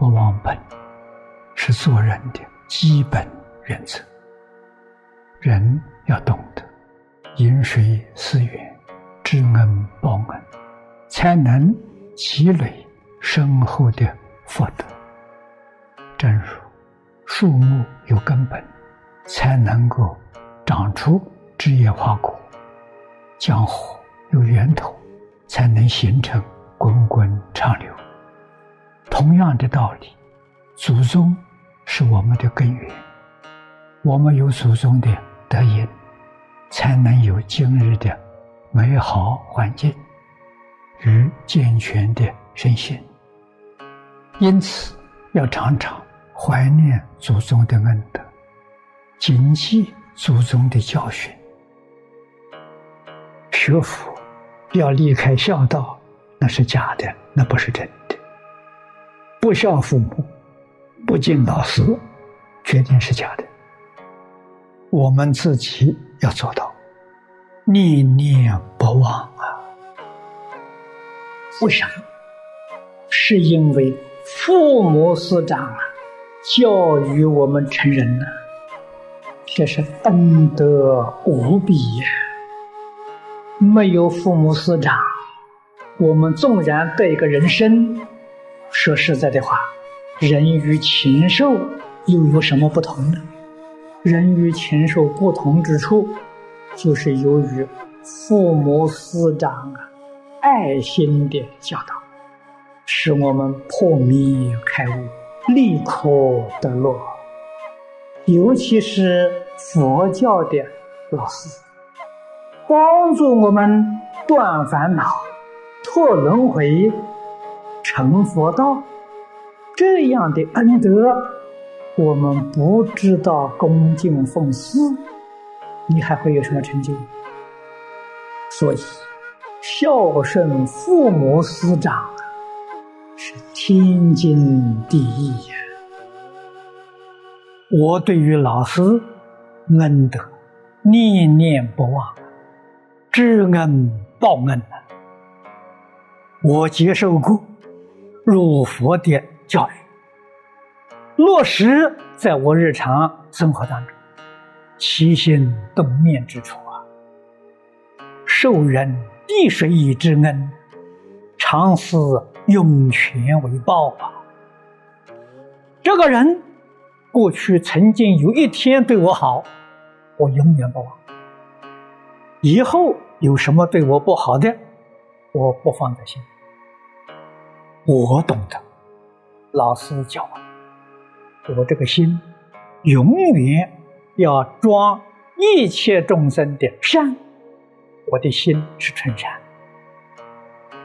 不忘本，是做人的基本原则。人要懂得饮水思源，知恩报恩，才能积累深厚的福德。正如树木有根本，才能够长出枝叶花果；江河有源头，才能形成滚滚长流。同样的道理，祖宗是我们的根源，我们有祖宗的德音，才能有今日的美好环境与健全的身心。因此，要常常怀念祖宗的恩德，谨记祖宗的教训。学佛要离开孝道，那是假的，那不是真的。不孝父母，不敬老师，决定是假的。我们自己要做到念念不忘啊！为什么？是因为父母师长啊，教育我们成人呢，这是恩德无比呀。没有父母师长，我们纵然得一个人生。说实在的话，人与禽兽又有什么不同呢？人与禽兽不同之处，就是由于父母师长啊爱心的教导，使我们破迷开悟，立可得乐。尤其是佛教的老师，帮助我们断烦恼、脱轮回。成佛道，这样的恩德，我们不知道恭敬奉事，你还会有什么成就？所以，孝顺父母师长是天经地义呀。我对于老师恩德念念不忘，知恩报恩我接受过。入佛的教育，落实在我日常生活当中，起心动念之处啊，受人滴水以之恩，常思涌泉为报啊。这个人过去曾经有一天对我好，我永远不忘；以后有什么对我不好的，我不放在心。我懂得，老师教我，我这个心永远要装一切众生的善，我的心是纯善，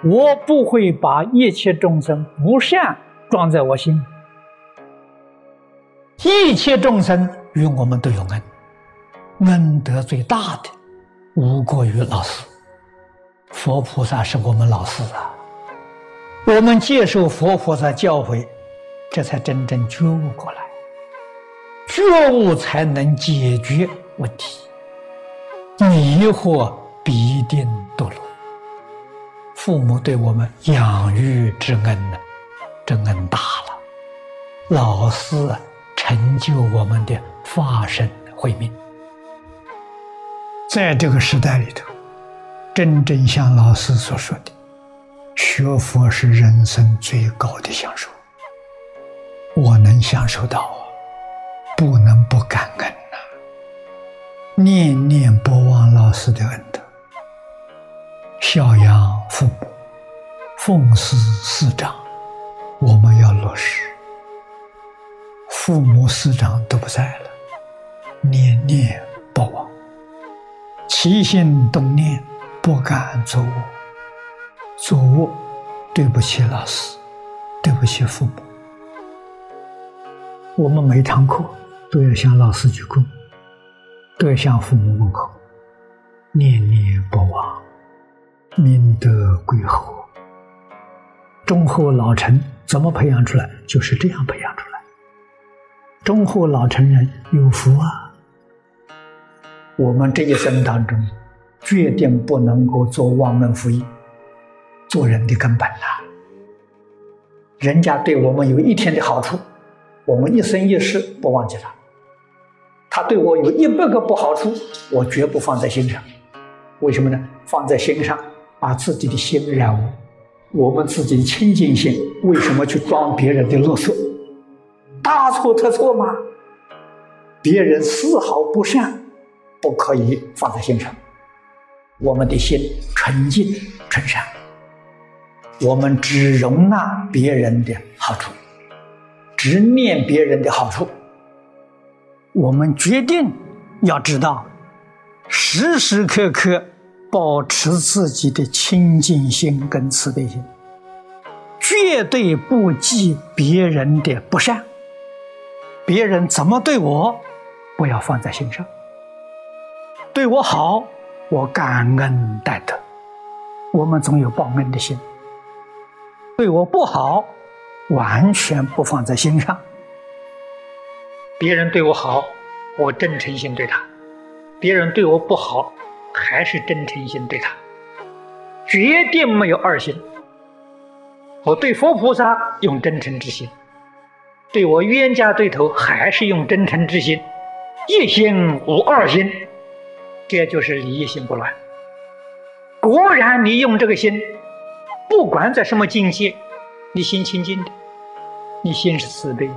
我不会把一切众生不善装在我心。一切众生与我们都有恩，恩德最大的无过于老师，佛菩萨是我们老师啊。我们接受佛菩萨教诲，这才真正觉悟过来。觉悟才能解决问题，迷惑必定堕落。父母对我们养育之恩呢，真恩大了。老师成就我们的法身慧命，在这个时代里头，真正像老师所说的。学佛是人生最高的享受，我能享受到，不能不感恩呐！念念不忘老师的恩德，孝养父母，奉师师长，我们要落实。父母师长都不在了，念念不忘，起心动念不敢作恶。作恶，对不起老师，对不起父母。我们每堂课都要向老师鞠躬，都要向父母问候，念念不忘，明德归厚。忠厚老成怎么培养出来？就是这样培养出来。忠厚老成人有福啊！我们这一生当中，决定不能够做忘恩负义。做人的根本呐，人家对我们有一天的好处，我们一生一世不忘记他；他对我有一百个不好处，我绝不放在心上。为什么呢？放在心上，把自己的心染污。我们自己清净心，为什么去装别人的啰嗦？大错特错吗？别人丝毫不善，不可以放在心上。我们的心纯净纯善，我们只容纳别人的好处，只念别人的好处。我们决定要知道，时时刻刻保持自己的清净心跟慈悲心，绝对不记别人的不善。别人怎么对我，不要放在心上。对我好。我感恩戴德，我们总有报恩的心。对我不好，完全不放在心上。别人对我好，我真诚心对他；别人对我不好，还是真诚心对他，绝对没有二心。我对佛菩萨用真诚之心，对我冤家对头还是用真诚之心，一心无二心。这就是你一心不乱。果然，你用这个心，不管在什么境界，你心清净的，你心是慈悲的。